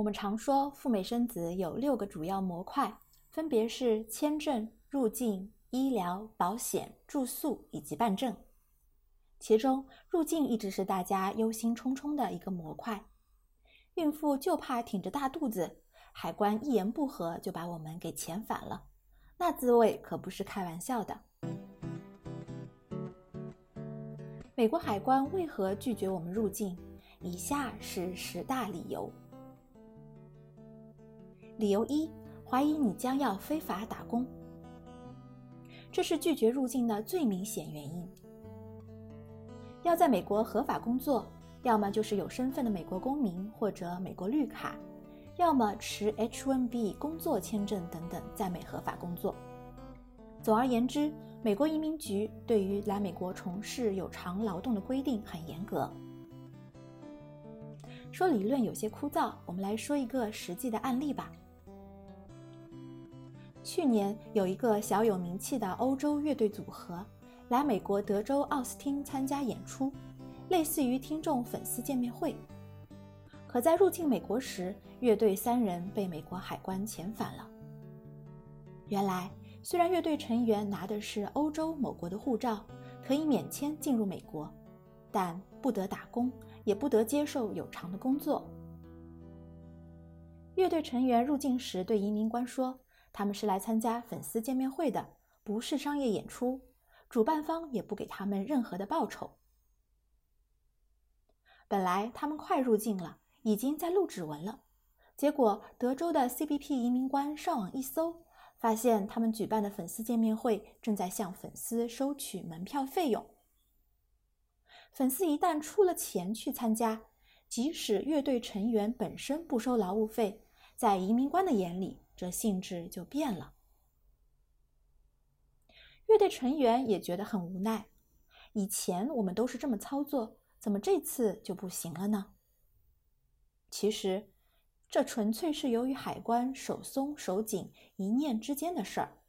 我们常说赴美生子有六个主要模块，分别是签证、入境、医疗保险、住宿以及办证。其中，入境一直是大家忧心忡忡的一个模块。孕妇就怕挺着大肚子，海关一言不合就把我们给遣返了，那滋味可不是开玩笑的。美国海关为何拒绝我们入境？以下是十大理由。理由一：怀疑你将要非法打工，这是拒绝入境的最明显原因。要在美国合法工作。要么就是有身份的美国公民或者美国绿卡，要么持 H-1B 工作签证等等在美合法工作。总而言之，美国移民局对于来美国从事有偿劳动的规定很严格。说理论有些枯燥，我们来说一个实际的案例吧。去年有一个小有名气的欧洲乐队组合来美国德州奥斯汀参加演出。类似于听众粉丝见面会，可在入境美国时，乐队三人被美国海关遣返了。原来，虽然乐队成员拿的是欧洲某国的护照，可以免签进入美国，但不得打工，也不得接受有偿的工作。乐队成员入境时对移民官说，他们是来参加粉丝见面会的，不是商业演出，主办方也不给他们任何的报酬。本来他们快入境了，已经在录指纹了，结果德州的 CBP 移民官上网一搜，发现他们举办的粉丝见面会正在向粉丝收取门票费用。粉丝一旦出了钱去参加，即使乐队成员本身不收劳务费，在移民官的眼里，这性质就变了。乐队成员也觉得很无奈，以前我们都是这么操作。怎么这次就不行了呢？其实，这纯粹是由于海关手松手紧一念之间的事儿。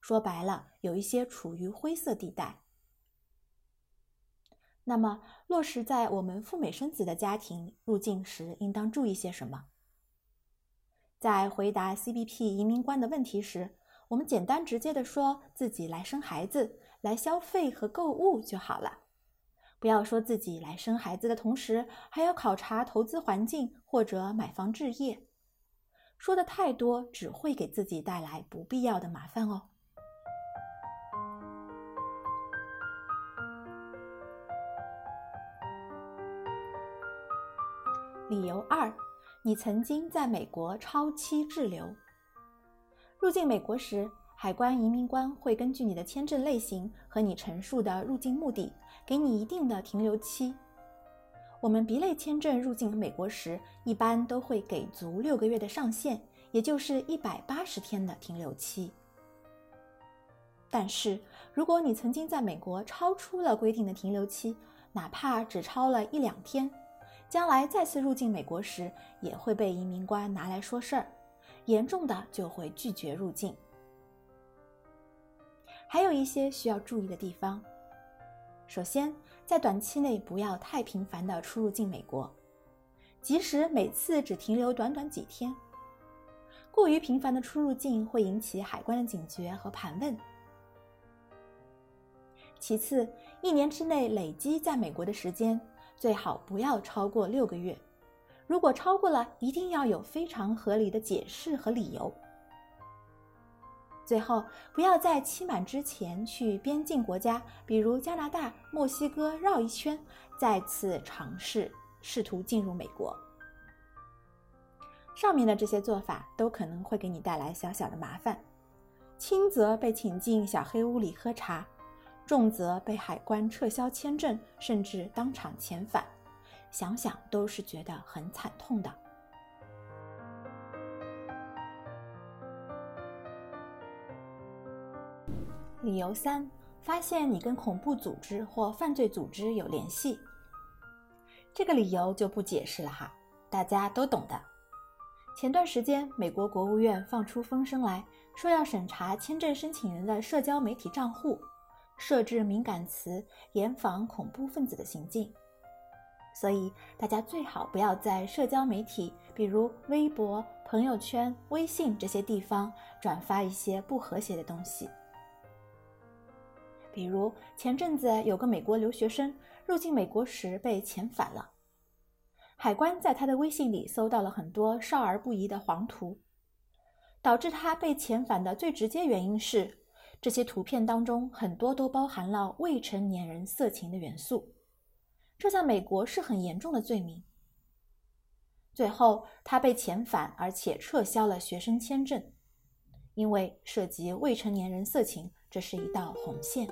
说白了，有一些处于灰色地带。那么，落实在我们赴美生子的家庭入境时，应当注意些什么？在回答 CBP 移民官的问题时，我们简单直接的说自己来生孩子、来消费和购物就好了。不要说自己来生孩子的同时还要考察投资环境或者买房置业，说的太多只会给自己带来不必要的麻烦哦。理由二，你曾经在美国超期滞留，入境美国时。海关移民官会根据你的签证类型和你陈述的入境目的，给你一定的停留期。我们 B 类签证入境美国时，一般都会给足六个月的上限，也就是一百八十天的停留期。但是，如果你曾经在美国超出了规定的停留期，哪怕只超了一两天，将来再次入境美国时，也会被移民官拿来说事儿，严重的就会拒绝入境。还有一些需要注意的地方。首先，在短期内不要太频繁的出入境美国，即使每次只停留短短几天。过于频繁的出入境会引起海关的警觉和盘问。其次，一年之内累积在美国的时间最好不要超过六个月，如果超过了，一定要有非常合理的解释和理由。最后，不要在期满之前去边境国家，比如加拿大、墨西哥绕一圈，再次尝试试图进入美国。上面的这些做法都可能会给你带来小小的麻烦，轻则被请进小黑屋里喝茶，重则被海关撤销签证，甚至当场遣返，想想都是觉得很惨痛的。理由三：发现你跟恐怖组织或犯罪组织有联系。这个理由就不解释了哈，大家都懂的。前段时间，美国国务院放出风声来说，要审查签证申请人的社交媒体账户，设置敏感词，严防恐怖分子的行径。所以大家最好不要在社交媒体，比如微博、朋友圈、微信这些地方转发一些不和谐的东西。比如前阵子有个美国留学生入境美国时被遣返了，海关在他的微信里搜到了很多少儿不宜的黄图，导致他被遣返的最直接原因是这些图片当中很多都包含了未成年人色情的元素，这在美国是很严重的罪名。最后他被遣返，而且撤销了学生签证，因为涉及未成年人色情，这是一道红线。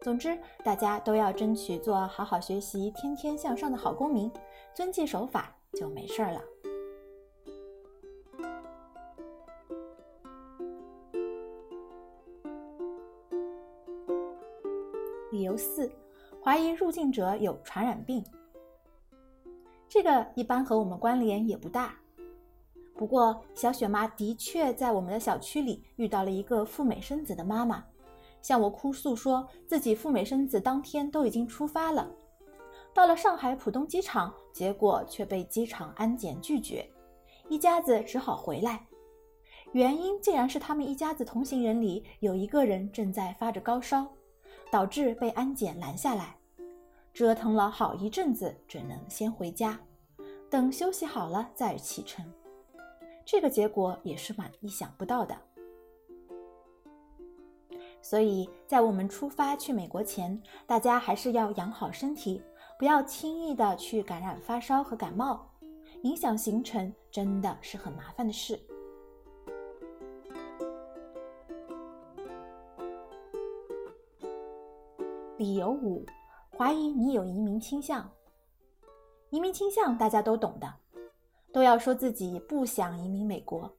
总之，大家都要争取做好好学习、天天向上的好公民，遵纪守法就没事儿了。四：怀疑入境者有传染病。这个一般和我们关联也不大。不过，小雪妈的确在我们的小区里遇到了一个赴美生子的妈妈。向我哭诉说自己赴美生子当天都已经出发了，到了上海浦东机场，结果却被机场安检拒绝，一家子只好回来。原因竟然是他们一家子同行人里有一个人正在发着高烧，导致被安检拦下来，折腾了好一阵子，只能先回家，等休息好了再启程。这个结果也是蛮意想不到的。所以在我们出发去美国前，大家还是要养好身体，不要轻易的去感染发烧和感冒，影响行程真的是很麻烦的事。理由五：怀疑你有移民倾向。移民倾向大家都懂的，都要说自己不想移民美国。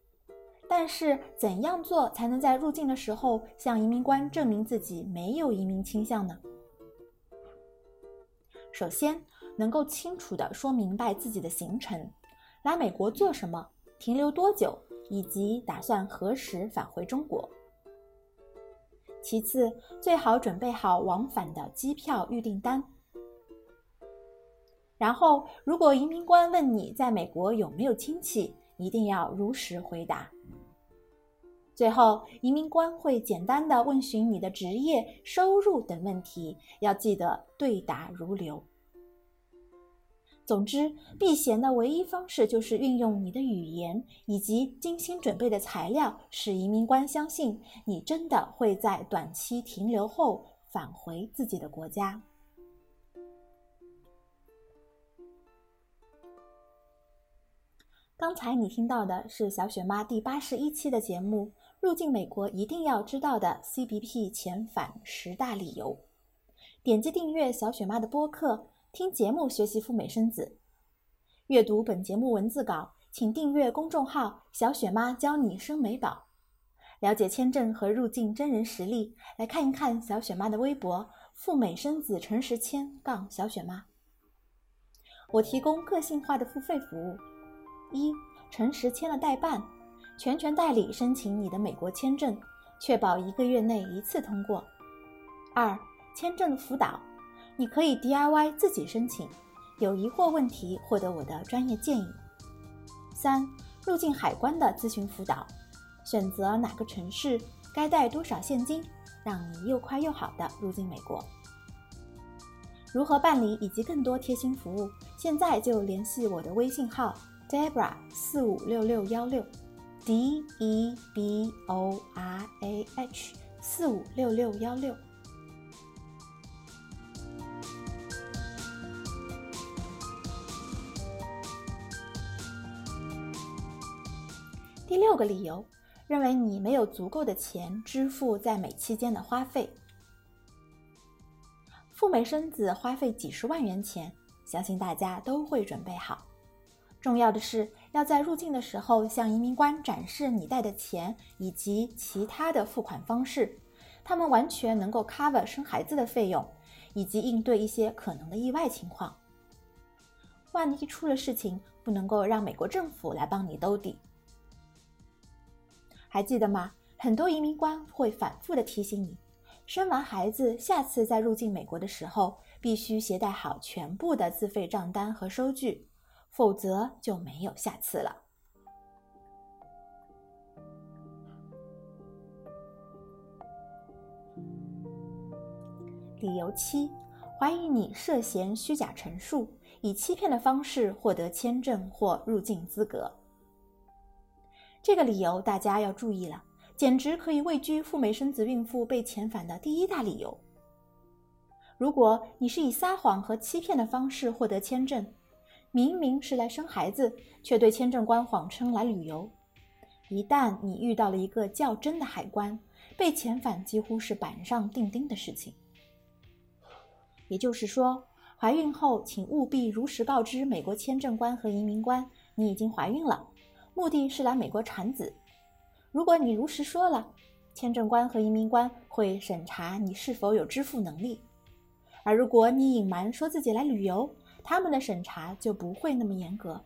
但是，怎样做才能在入境的时候向移民官证明自己没有移民倾向呢？首先，能够清楚地说明白自己的行程，来美国做什么，停留多久，以及打算何时返回中国。其次，最好准备好往返的机票预订单。然后，如果移民官问你在美国有没有亲戚，一定要如实回答。最后，移民官会简单的问询你的职业、收入等问题，要记得对答如流。总之，避嫌的唯一方式就是运用你的语言以及精心准备的材料，使移民官相信你真的会在短期停留后返回自己的国家。刚才你听到的是小雪妈第八十一期的节目。入境美国一定要知道的 CBP 遣返十大理由。点击订阅小雪妈的播客，听节目学习赴美生子。阅读本节目文字稿，请订阅公众号“小雪妈教你生美宝”。了解签证和入境真人实例，来看一看小雪妈的微博“赴美生子陈时谦杠小雪妈”。我提供个性化的付费服务：一、陈时谦的代办。全权代理申请你的美国签证，确保一个月内一次通过。二、签证辅导，你可以 DIY 自己申请，有疑惑问题获得我的专业建议。三、入境海关的咨询辅导，选择哪个城市，该带多少现金，让你又快又好的入境美国。如何办理以及更多贴心服务，现在就联系我的微信号 Debra 四五六六幺六。D E B O R A H 四五六六幺六。第六个理由，认为你没有足够的钱支付在美期间的花费。赴美生子花费几十万元钱，相信大家都会准备好。重要的是要在入境的时候向移民官展示你带的钱以及其他的付款方式，他们完全能够 cover 生孩子的费用，以及应对一些可能的意外情况。万一出了事情，不能够让美国政府来帮你兜底。还记得吗？很多移民官会反复的提醒你，生完孩子，下次再入境美国的时候，必须携带好全部的自费账单和收据，否则就没有下次了。理由七：怀疑你涉嫌虚假陈述，以欺骗的方式获得签证或入境资格。这个理由大家要注意了，简直可以位居赴美生子孕妇被遣返的第一大理由。如果你是以撒谎和欺骗的方式获得签证，明明是来生孩子，却对签证官谎称来旅游，一旦你遇到了一个较真的海关，被遣返几乎是板上钉钉的事情。也就是说，怀孕后请务必如实告知美国签证官和移民官你已经怀孕了，目的是来美国产子。如果你如实说了，签证官和移民官会审查你是否有支付能力；而如果你隐瞒说自己来旅游，他们的审查就不会那么严格。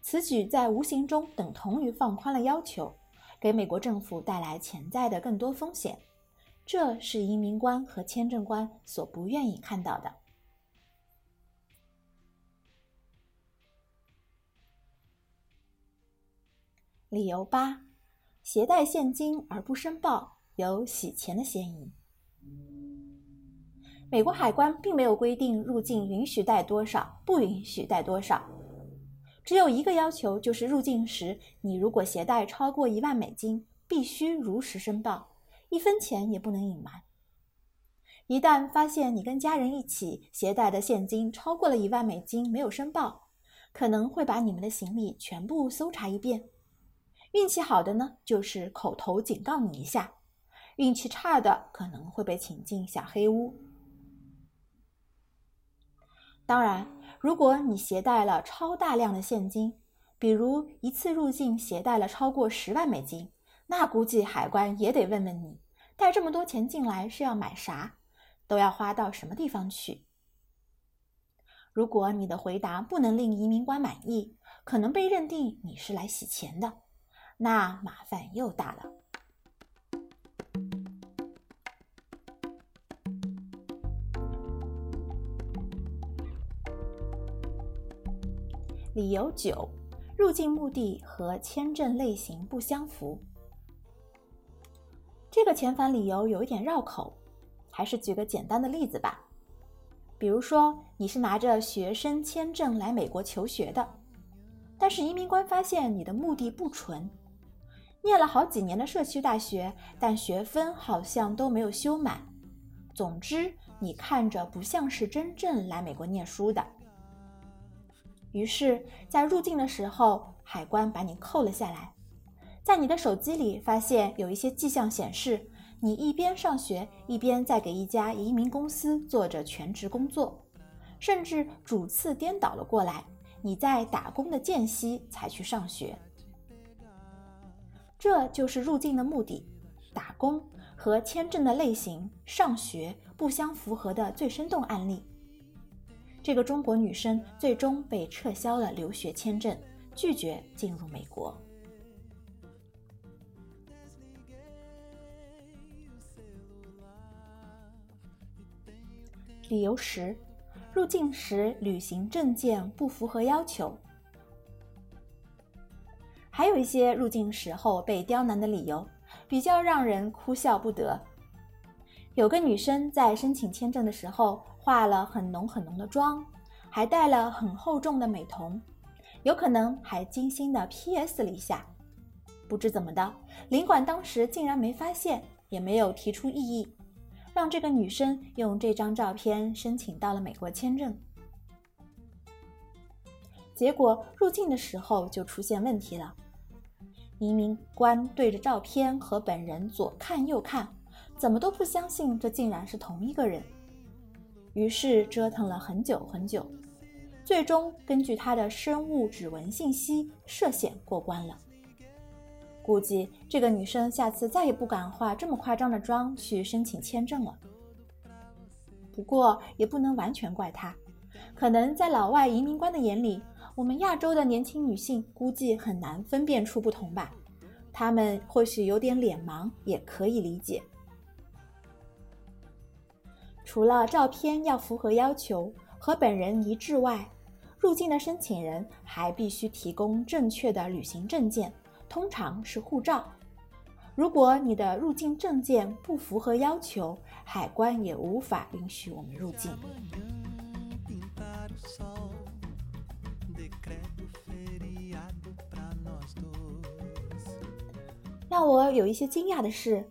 此举在无形中等同于放宽了要求，给美国政府带来潜在的更多风险。这是移民官和签证官所不愿意看到的。理由八：携带现金而不申报，有洗钱的嫌疑。美国海关并没有规定入境允许带多少，不允许带多少，只有一个要求，就是入境时你如果携带超过一万美金，必须如实申报。一分钱也不能隐瞒。一旦发现你跟家人一起携带的现金超过了一万美金没有申报，可能会把你们的行李全部搜查一遍。运气好的呢，就是口头警告你一下；运气差的，可能会被请进小黑屋。当然，如果你携带了超大量的现金，比如一次入境携带了超过十万美金，那估计海关也得问问你。带这么多钱进来是要买啥？都要花到什么地方去？如果你的回答不能令移民官满意，可能被认定你是来洗钱的，那麻烦又大了。理由九：入境目的和签证类型不相符。这个遣返理由有一点绕口，还是举个简单的例子吧。比如说，你是拿着学生签证来美国求学的，但是移民官发现你的目的不纯，念了好几年的社区大学，但学分好像都没有修满。总之，你看着不像是真正来美国念书的。于是，在入境的时候，海关把你扣了下来。在你的手机里发现有一些迹象显示，你一边上学一边在给一家移民公司做着全职工作，甚至主次颠倒了过来，你在打工的间隙才去上学。这就是入境的目的，打工和签证的类型上学不相符合的最生动案例。这个中国女生最终被撤销了留学签证，拒绝进入美国。理由十：入境时旅行证件不符合要求。还有一些入境时候被刁难的理由，比较让人哭笑不得。有个女生在申请签证的时候化了很浓很浓的妆，还戴了很厚重的美瞳，有可能还精心的 P.S. 了一下。不知怎么的，领馆当时竟然没发现，也没有提出异议。让这个女生用这张照片申请到了美国签证，结果入境的时候就出现问题了。移民官对着照片和本人左看右看，怎么都不相信这竟然是同一个人，于是折腾了很久很久，最终根据他的生物指纹信息涉险过关了。估计这个女生下次再也不敢化这么夸张的妆去申请签证了。不过也不能完全怪她，可能在老外移民官的眼里，我们亚洲的年轻女性估计很难分辨出不同吧。她们或许有点脸盲，也可以理解。除了照片要符合要求和本人一致外，入境的申请人还必须提供正确的旅行证件，通常是护照。如果你的入境证件不符合要求，海关也无法允许我们入境。让我有一些惊讶的是，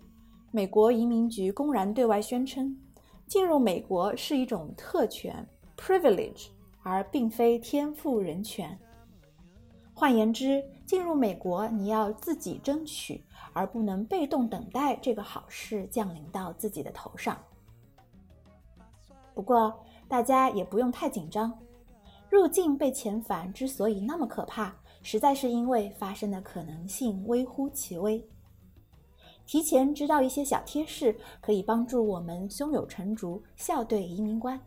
美国移民局公然对外宣称，进入美国是一种特权 （privilege），而并非天赋人权。换言之，进入美国你要自己争取，而不能被动等待这个好事降临到自己的头上。不过，大家也不用太紧张。入境被遣返之所以那么可怕，实在是因为发生的可能性微乎其微。提前知道一些小贴士，可以帮助我们胸有成竹笑对移民官。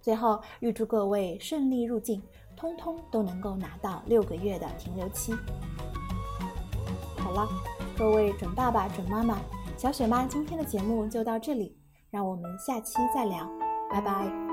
最后，预祝各位顺利入境，通通都能够拿到六个月的停留期。好了，各位准爸爸、准妈妈、小雪妈，今天的节目就到这里，让我们下期再聊，拜拜。